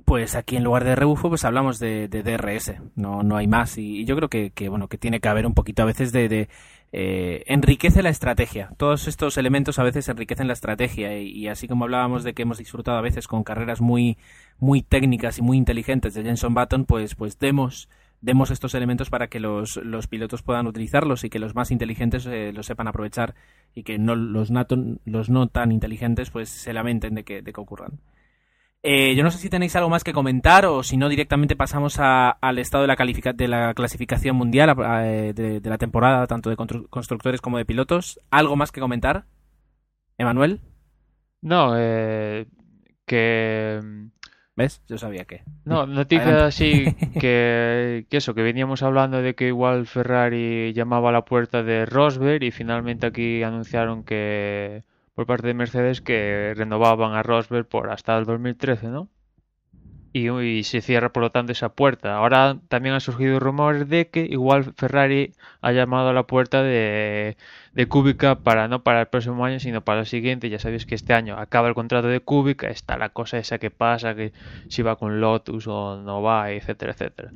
Pues aquí en lugar de rebufo, pues hablamos de, de DRS. No, no hay más. Y, yo creo que, bueno, que tiene que haber un poquito a veces de, de, eh, enriquece la estrategia. Todos estos elementos a veces enriquecen la estrategia y, y así como hablábamos de que hemos disfrutado a veces con carreras muy, muy técnicas y muy inteligentes de Jenson Button, pues, pues demos, demos estos elementos para que los, los pilotos puedan utilizarlos y que los más inteligentes eh, los sepan aprovechar y que no, los, nato- los no tan inteligentes pues se lamenten de que, de que ocurran. Eh, yo no sé si tenéis algo más que comentar o si no directamente pasamos al estado de la, califica- de la clasificación mundial eh, de, la temporada, tanto de constru- constructores como de pilotos. ¿Algo más que comentar? Emanuel, No, eh, que ¿ves? Yo sabía que. No, noticia Adelante. así que, que eso, que veníamos hablando de que igual Ferrari llamaba a la puerta de Rosberg y finalmente aquí anunciaron que por parte de Mercedes que renovaban a Rosberg por hasta el 2013, ¿no? Y, se cierra por lo tanto esa puerta. Ahora también han surgido rumores de que igual Ferrari ha llamado a la puerta de, de Kubica para no para el próximo año, sino para el siguiente. Ya sabéis que este año acaba el contrato de Kubica, está la cosa esa que pasa, que si va con Lotus o no va, etcétera, etcétera.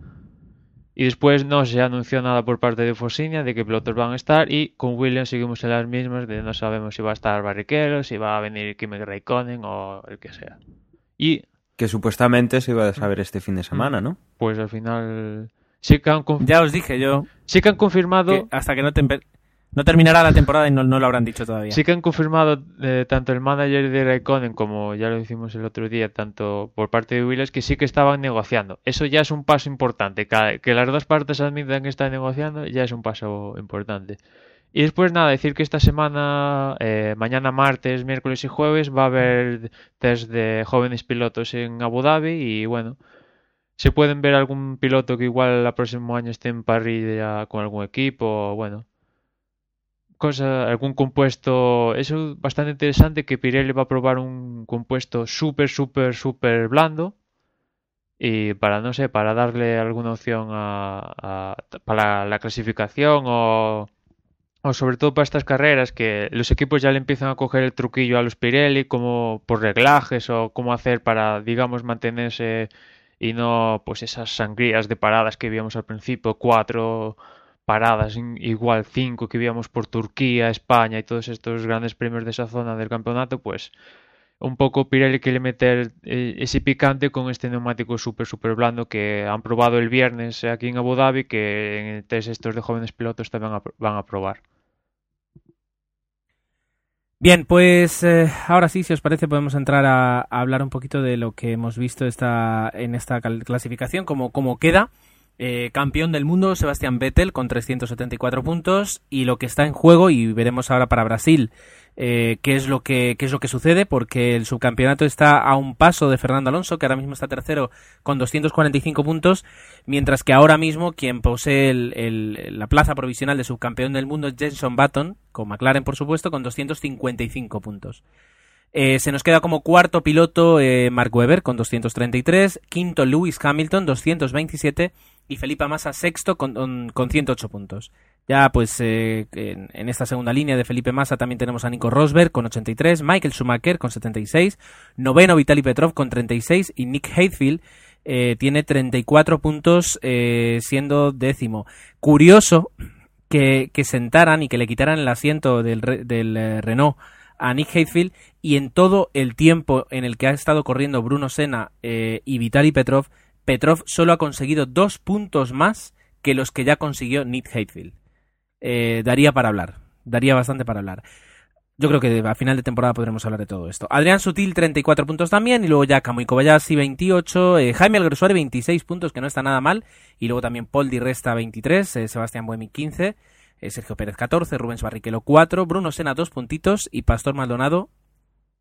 Y después no se anunció nada por parte de Forsinia de qué pilotos van a estar y con Williams seguimos en las mismas de no sabemos si va a estar Barrichello, si va a venir Kimi Raikkonen o el que sea. Y Que supuestamente se iba a saber este fin de semana, ¿no? pues al final sí que han, Ya os dije yo sí que han confirmado que hasta que no, tempe- no terminará la temporada y no, no lo habrán dicho todavía. Sí que han confirmado eh, tanto el manager de Raikkonen como ya lo hicimos el otro día, tanto por parte de Williams, que sí que estaban negociando. Eso ya es un paso importante. Que, que las dos partes admitan que están negociando ya es un paso importante. Y después nada, decir que esta semana, eh, mañana martes, miércoles y jueves, va a haber test de jóvenes pilotos en Abu Dhabi y bueno, se pueden ver algún piloto que igual el próximo año esté en parrilla con algún equipo, bueno, cosa, algún compuesto, eso es bastante interesante que Pirelli va a probar un compuesto súper, súper, súper blando y para, no sé, para darle alguna opción a, a- para la clasificación o, o sobre todo para estas carreras que los equipos ya le empiezan a coger el truquillo a los Pirelli como por reglajes o cómo hacer para, digamos, mantenerse y no pues esas sangrías de paradas que vimos al principio, cuatro paradas, igual cinco que víamos por Turquía, España y todos estos grandes premios de esa zona del campeonato, pues un poco Pirelli quiere meter ese picante con este neumático súper, súper blando que han probado el viernes aquí en Abu Dhabi, que en test estos de jóvenes pilotos también van a probar. Bien, pues eh, ahora sí, si os parece, podemos entrar a, a hablar un poquito de lo que hemos visto esta, en esta clasificación, como, como queda. Eh, campeón del mundo, Sebastián Vettel, con 374 puntos. Y lo que está en juego, y veremos ahora para Brasil eh, qué, es lo que, qué es lo que sucede, porque el subcampeonato está a un paso de Fernando Alonso, que ahora mismo está tercero con 245 puntos, mientras que ahora mismo quien posee la plaza provisional de subcampeón del mundo es Jenson Button, con McLaren por supuesto, con 255 puntos. Eh, se nos queda como cuarto piloto Mark Webber con 233, quinto Lewis Hamilton 227 y Felipe Massa sexto con, con, con 108 puntos. Ya pues eh, en, esta segunda línea de Felipe Massa también tenemos a Nico Rosberg con 83, Michael Schumacher con 76, noveno Vitaly Petrov con 36 y Nick Heidfeld eh, tiene 34 puntos eh, siendo décimo. Curioso que, que sentaran y que le quitaran el asiento del, del eh, Renault a Nick Heidfeld y en todo el tiempo en el que ha estado corriendo Bruno Senna eh, y Vitaly Petrov Petrov solo ha conseguido dos puntos más que los que ya consiguió Nick Hatefield. Eh, daría para hablar, daría bastante para hablar. Yo creo que a final de temporada podremos hablar de todo esto. Adrián Sutil, 34 puntos también. Y luego ya Kamui Kobayashi, 28. Eh, Jaime Alguersuari, 26 puntos, que no está nada mal. Y luego también Paul Di Resta, 23. Eh, Sebastián Buemi, 15. Eh, Sergio Pérez, 14. Rubens Barrichello, 4. Bruno Sena, 2 puntitos. Y Pastor Maldonado,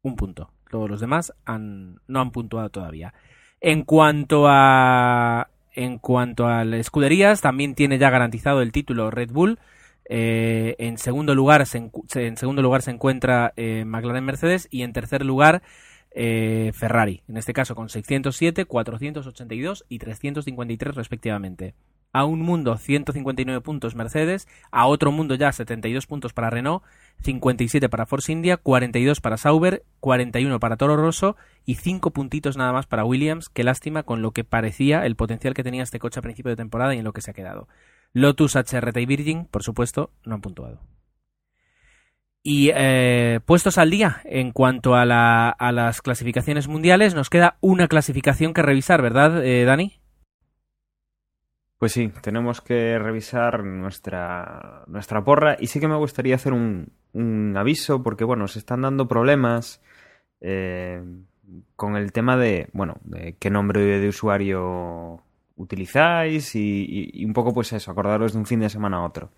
un punto. Todos los demás han, no han puntuado todavía. En cuanto a. En cuanto a las escuderías, también tiene ya garantizado el título Red Bull. Eh, en, segundo lugar se, en segundo lugar se encuentra eh, McLaren Mercedes y en tercer lugar eh, Ferrari, en este caso con 607, 482 y 353 respectivamente. A un mundo 159 puntos Mercedes, a otro mundo ya 72 puntos para Renault, 57 para Force India, 42 para Sauber, 41 para Toro Rosso y 5 puntitos nada más para Williams. Qué lástima con lo que parecía el potencial que tenía este coche a principio de temporada y en lo que se ha quedado. Lotus, HRT y Virgin, por supuesto, no han puntuado. Y eh, puestos al día en cuanto a, las clasificaciones mundiales, nos queda una clasificación que revisar, ¿verdad, eh, Dani? Pues sí, tenemos que revisar nuestra, nuestra porra y sí que me gustaría hacer un, un aviso porque, bueno, se están dando problemas eh, con el tema de, bueno, de qué nombre de usuario utilizáis y, y, un poco pues eso, acordaros de un fin de semana a otro.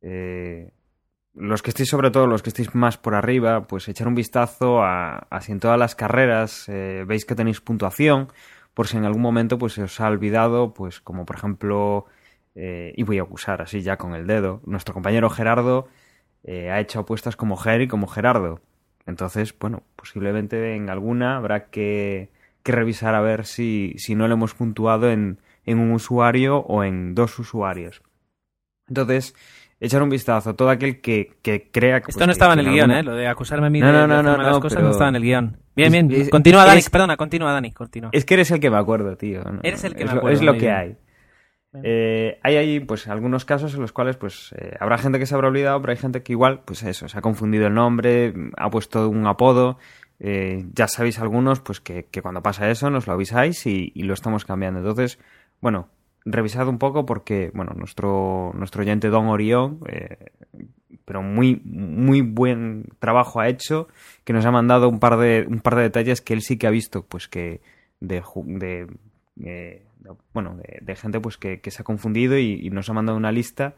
Eh, los que estéis sobre todo, los que estéis más por arriba, pues echar un vistazo a, a si en todas las carreras eh, veis que tenéis puntuación, por si en algún momento pues se os ha olvidado, pues como por ejemplo, eh, y voy a acusar así ya con el dedo, nuestro compañero Gerardo eh, ha hecho apuestas como Ger y como Gerardo. Entonces, bueno, posiblemente en alguna habrá que, que revisar a ver si, si no lo hemos puntuado en, en un usuario o en dos usuarios. Entonces, echar un vistazo. Todo aquel que, que crea que. Esto pues, no estaba en el guion, ¿eh? Lo de acusarme a mí No, de, no, de no, hacer no, no, cosas pero- no estaba en el guion. Bien, bien. es- continúa, Dani. es- Perdona, continúa, Dani. Continúa. Es que eres el que me acuerdo, tío. No, Eres el que es me lo- acuerdo, Es lo que bien. hay. Eh, hay ahí, pues, algunos casos en los cuales, pues, eh, habrá gente que se habrá olvidado, pero hay gente que igual, pues eso, se ha confundido el nombre, ha puesto un apodo. eh, ya sabéis algunos, pues, que, que cuando pasa eso nos lo avisáis y, y lo estamos cambiando. Entonces, bueno, revisad un poco porque, bueno, nuestro, nuestro oyente Don Orión, eh, pero muy, muy buen trabajo ha hecho, que nos ha mandado un par de, un par de detalles que él sí que ha visto, pues, que de, de eh, de- bueno, de, gente pues que, que se ha confundido y, y nos ha mandado una lista.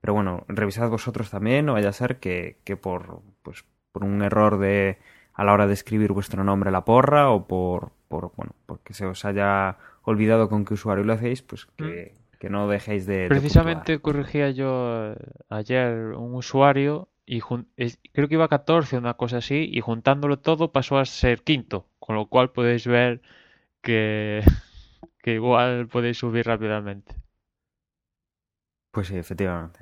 Pero bueno, revisad vosotros también, no vaya a ser que, que por, pues, por un error de a la hora de escribir vuestro nombre a la porra o por, por bueno, porque se os haya olvidado con qué usuario lo hacéis, pues que, que no dejéis de, de Precisamente puntuar. corregía yo ayer un usuario y es- creo que iba a 14 una cosa así y juntándolo todo pasó a ser quinto, con lo cual podéis ver que, que igual podéis subir rápidamente. Pues sí, efectivamente.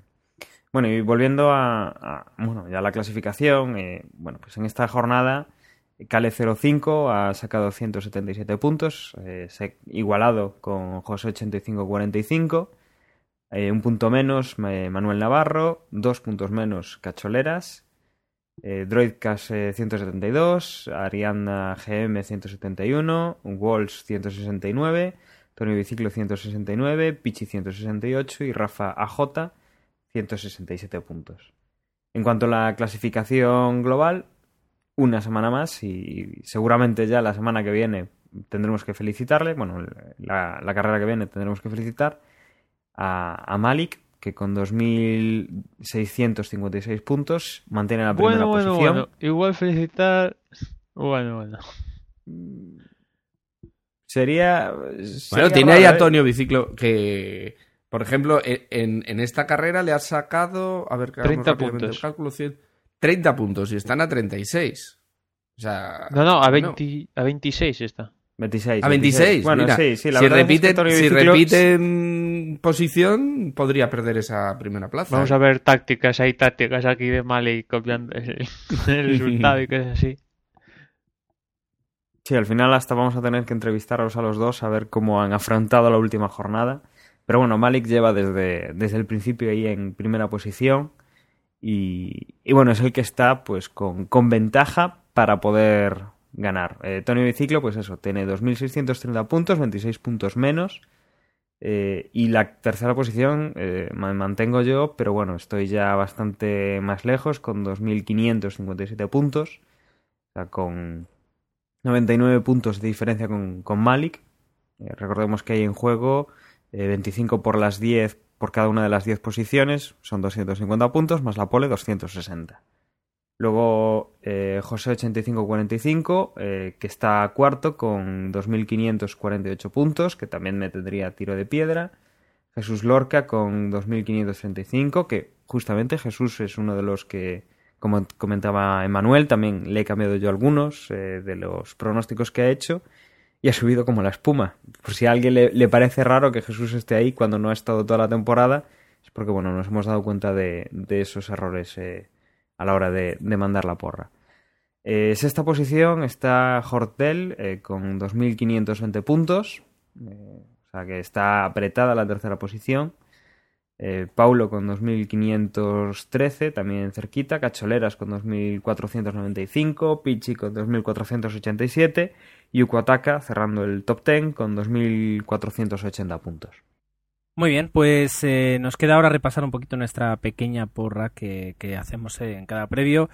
Bueno, y volviendo a, a, bueno, ya la clasificación, eh, bueno, pues en esta jornada Cale 05 ha sacado 177 puntos, eh, se igualado con José 85-45, eh, un punto menos Manuel Navarro, dos puntos menos Cacholeras, Droidcast eh, 172, Ariana GM 171, Walls 169, Tony Biciclo 169, Pichi 168 y Rafa AJ 167 puntos. En cuanto a la clasificación global, una semana más y seguramente ya la semana que viene tendremos que felicitarle, bueno, la, la carrera que viene tendremos que felicitar a, a Malik, que con 2.656 puntos mantiene la primera Bueno, bueno, posición. bueno. Igual felicitar. Bueno, bueno. Sería. Bueno, sería tiene ahí ¿eh? a Tonio Biciclo que, por ejemplo, en, en esta carrera le ha sacado, a ver, que hagamos 30 rápidamente el puntos. cálculo, 100, 30 puntos y están a 36. O sea, No, no, a, bueno, 20, a 26 está. 26. a 26. Bueno, mira, sí, sí, la si verdad es que repiten, Tony si Biciclo- repiten posición, podría perder esa primera plaza. Vamos ¿eh? a ver tácticas, hay tácticas aquí de Mali copiando el, el resultado y cosas así. Sí, al final hasta vamos a tener que entrevistarlos a los dos a ver cómo han afrontado la última jornada. Pero bueno, Malik lleva desde, desde el principio ahí en primera posición. Y, bueno, es el que está pues con, con ventaja para poder ganar. Eh, Tony Biciclo, pues eso, tiene 2.630 puntos, 26 puntos menos. Eh, y la tercera posición eh, me mantengo yo, pero bueno, estoy ya bastante más lejos, con 2.557 puntos. O sea, con 99 puntos de diferencia con, con Malik. Eh, recordemos que hay en juego 25 por las 10 por cada una de las 10 posiciones, son 250 puntos, más la pole 260. Luego eh, José 8545, eh, que está cuarto con 2.548 puntos, que también me tendría tiro de piedra. Jesús Lorca con 2.535, que justamente Jesús es uno de los que, como comentaba Emanuel, también le he cambiado yo algunos eh, de los pronósticos que ha hecho y ha subido como la espuma. Por si a alguien le, le, parece raro que Jesús esté ahí cuando no ha estado toda la temporada, es porque bueno, nos hemos dado cuenta de, de esos errores eh, a la hora de, de mandar la porra. Eh, sexta posición está Hortel eh, con 2.520 puntos, eh, o sea que está apretada la tercera posición. Eh, Paulo con 2.513, también cerquita. Cacholeras con 2.495. Pichi con 2.487. Y Ukuataka cerrando el top 10 con 2.480 puntos. Muy bien, pues eh, nos queda ahora repasar un poquito nuestra pequeña porra que, que hacemos en cada previo.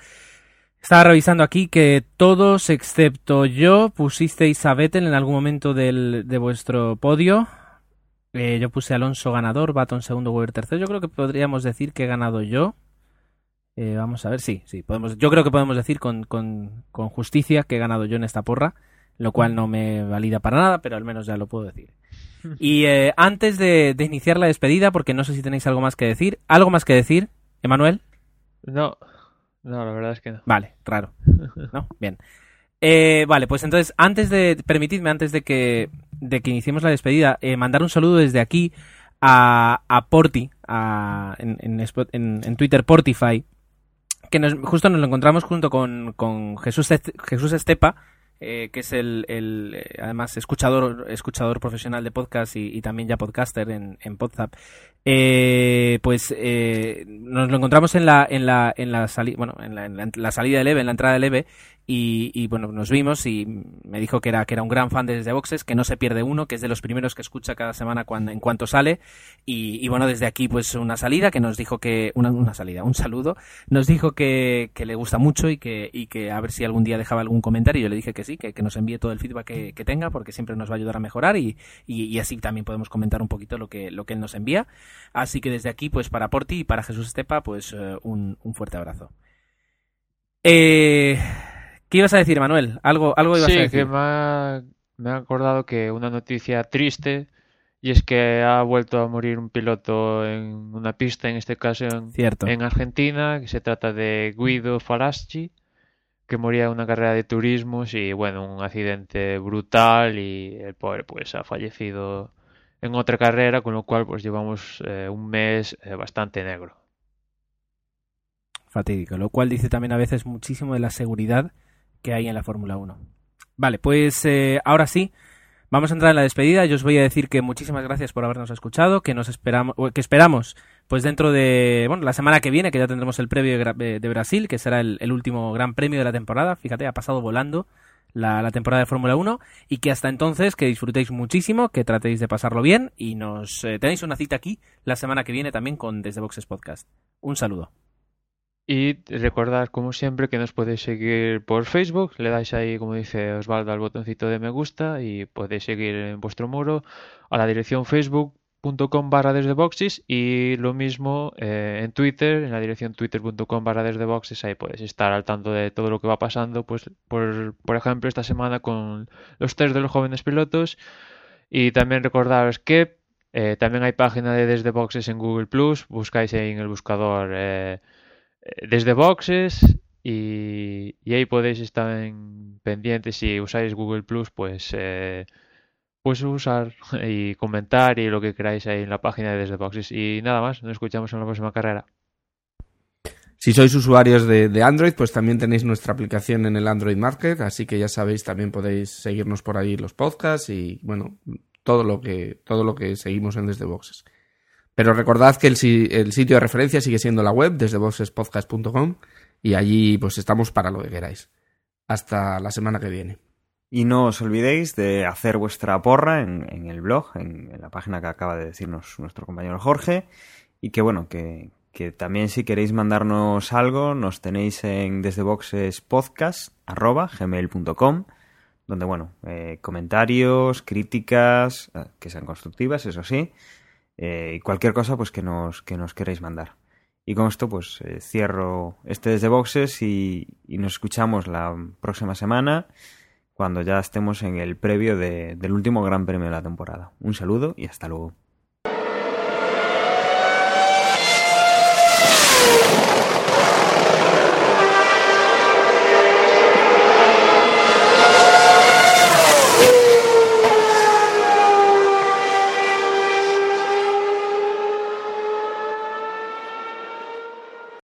Estaba revisando aquí que todos, excepto yo, pusisteis a Vettel en algún momento del, de vuestro podio. Eh, yo puse Alonso ganador, Baton segundo, Weber tercero. Yo creo que podríamos decir que he ganado yo. Eh, vamos a ver, sí, sí, podemos. Yo creo que podemos decir con, con, con, justicia que he ganado yo en esta porra, lo cual no me valida para nada, pero al menos ya lo puedo decir. Y eh, antes de, de, iniciar la despedida, porque no sé si tenéis algo más que decir, ¿algo más que decir, Emanuel? No, no, la verdad es que no. Vale, raro. ¿No? Bien. Eh, vale, pues entonces, antes de, permitidme, antes de que, de que iniciemos la despedida, eh, mandar un saludo desde aquí a, a Porti, a, en, en, en, Twitter Portify, que nos, justo nos lo encontramos junto con, con Jesús, Jesús Estepa, eh, que es el, el eh, además escuchador escuchador profesional de podcast y, también ya podcaster en, en Podzap. Eh, pues eh, nos lo encontramos en la en la en la salida bueno en la, en la, salida del EVE en la entrada del EVE y, bueno nos vimos y me dijo que era que era un gran fan de Desde Boxes que no se pierde uno que es de los primeros que escucha cada semana cuando en cuanto sale. Y, bueno desde aquí pues una salida que nos dijo que una, una salida un saludo nos dijo que, que le gusta mucho y que y que a ver si algún día dejaba algún comentario. Yo le dije que sí que, que nos envíe todo el feedback que, que, tenga porque siempre nos va a ayudar a mejorar y, y, así también podemos comentar un poquito lo que lo que él nos envía. Así que desde aquí, pues para Porti y para Jesús Estepa, pues uh, un, un, fuerte abrazo. Eh, ¿Qué ibas a decir, Manuel? Algo, algo ibas sí, a decir. que me ha, me ha acordado que una noticia triste y es que ha vuelto a morir un piloto en una pista, en este caso en, Cierto. en Argentina, que se trata de Guido Falaschi, que moría en una carrera de turismos y bueno, un accidente brutal y el pobre pues ha fallecido en otra carrera, con lo cual pues llevamos eh, un mes eh, bastante negro. Fatídico, lo cual dice también a veces muchísimo de la seguridad que hay en la Fórmula 1. Vale, pues eh, ahora sí, vamos a entrar en la despedida. Yo os voy a decir que muchísimas gracias por habernos escuchado, que nos esperamos, que esperamos, pues dentro de, bueno, la semana que viene, que ya tendremos el previo de, de Brasil, que será el, último gran premio de la temporada. Fíjate, ha pasado volando la, la, temporada de Fórmula 1 y que hasta entonces que disfrutéis muchísimo, que tratéis de pasarlo bien y nos eh, tenéis una cita aquí la semana que viene también con Desde Boxes Podcast. Un saludo. Y recordad, como siempre, que nos podéis seguir por Facebook. Le dais ahí, como dice Osvaldo, al botoncito de me gusta y podéis seguir en vuestro muro a la dirección facebook.com barra desde boxes y lo mismo eh, en Twitter, en la dirección twitter.com barra desde boxes, ahí podéis estar al tanto de todo lo que va pasando, pues por, por ejemplo esta semana con los test de los jóvenes pilotos y también recordaros que eh, también hay página de desde boxes en Google Plus, buscáis ahí en el buscador eh, desde boxes y, ahí podéis estar en pendientes si usáis Google Plus pues eh, pues usar y comentar y lo que queráis ahí en la página de Desde Boxes. Y nada más, nos escuchamos en la próxima carrera. Si sois usuarios de, de, Android, pues también tenéis nuestra aplicación en el Android Market, así que ya sabéis, también podéis seguirnos por ahí los podcasts y bueno, todo lo que, todo lo que seguimos en Desde Boxes. Pero recordad que el, el sitio de referencia sigue siendo la web, desde boxespodcast.com, y allí pues estamos para lo que queráis. Hasta la semana que viene. Y no os olvidéis de hacer vuestra porra en, en el blog, en, la página que acaba de decirnos nuestro compañero Jorge. Y que bueno, que, que también si queréis mandarnos algo, nos tenéis en desdeboxespodcast.gmail.com donde, bueno, eh, comentarios, críticas, eh, que sean constructivas, eso sí, eh, y cualquier cosa pues que nos, que nos mandar. Y con esto pues eh, cierro este desde boxes y, y, nos escuchamos la próxima semana cuando ya estemos en el previo de, del último gran premio de la temporada. Un saludo y hasta luego.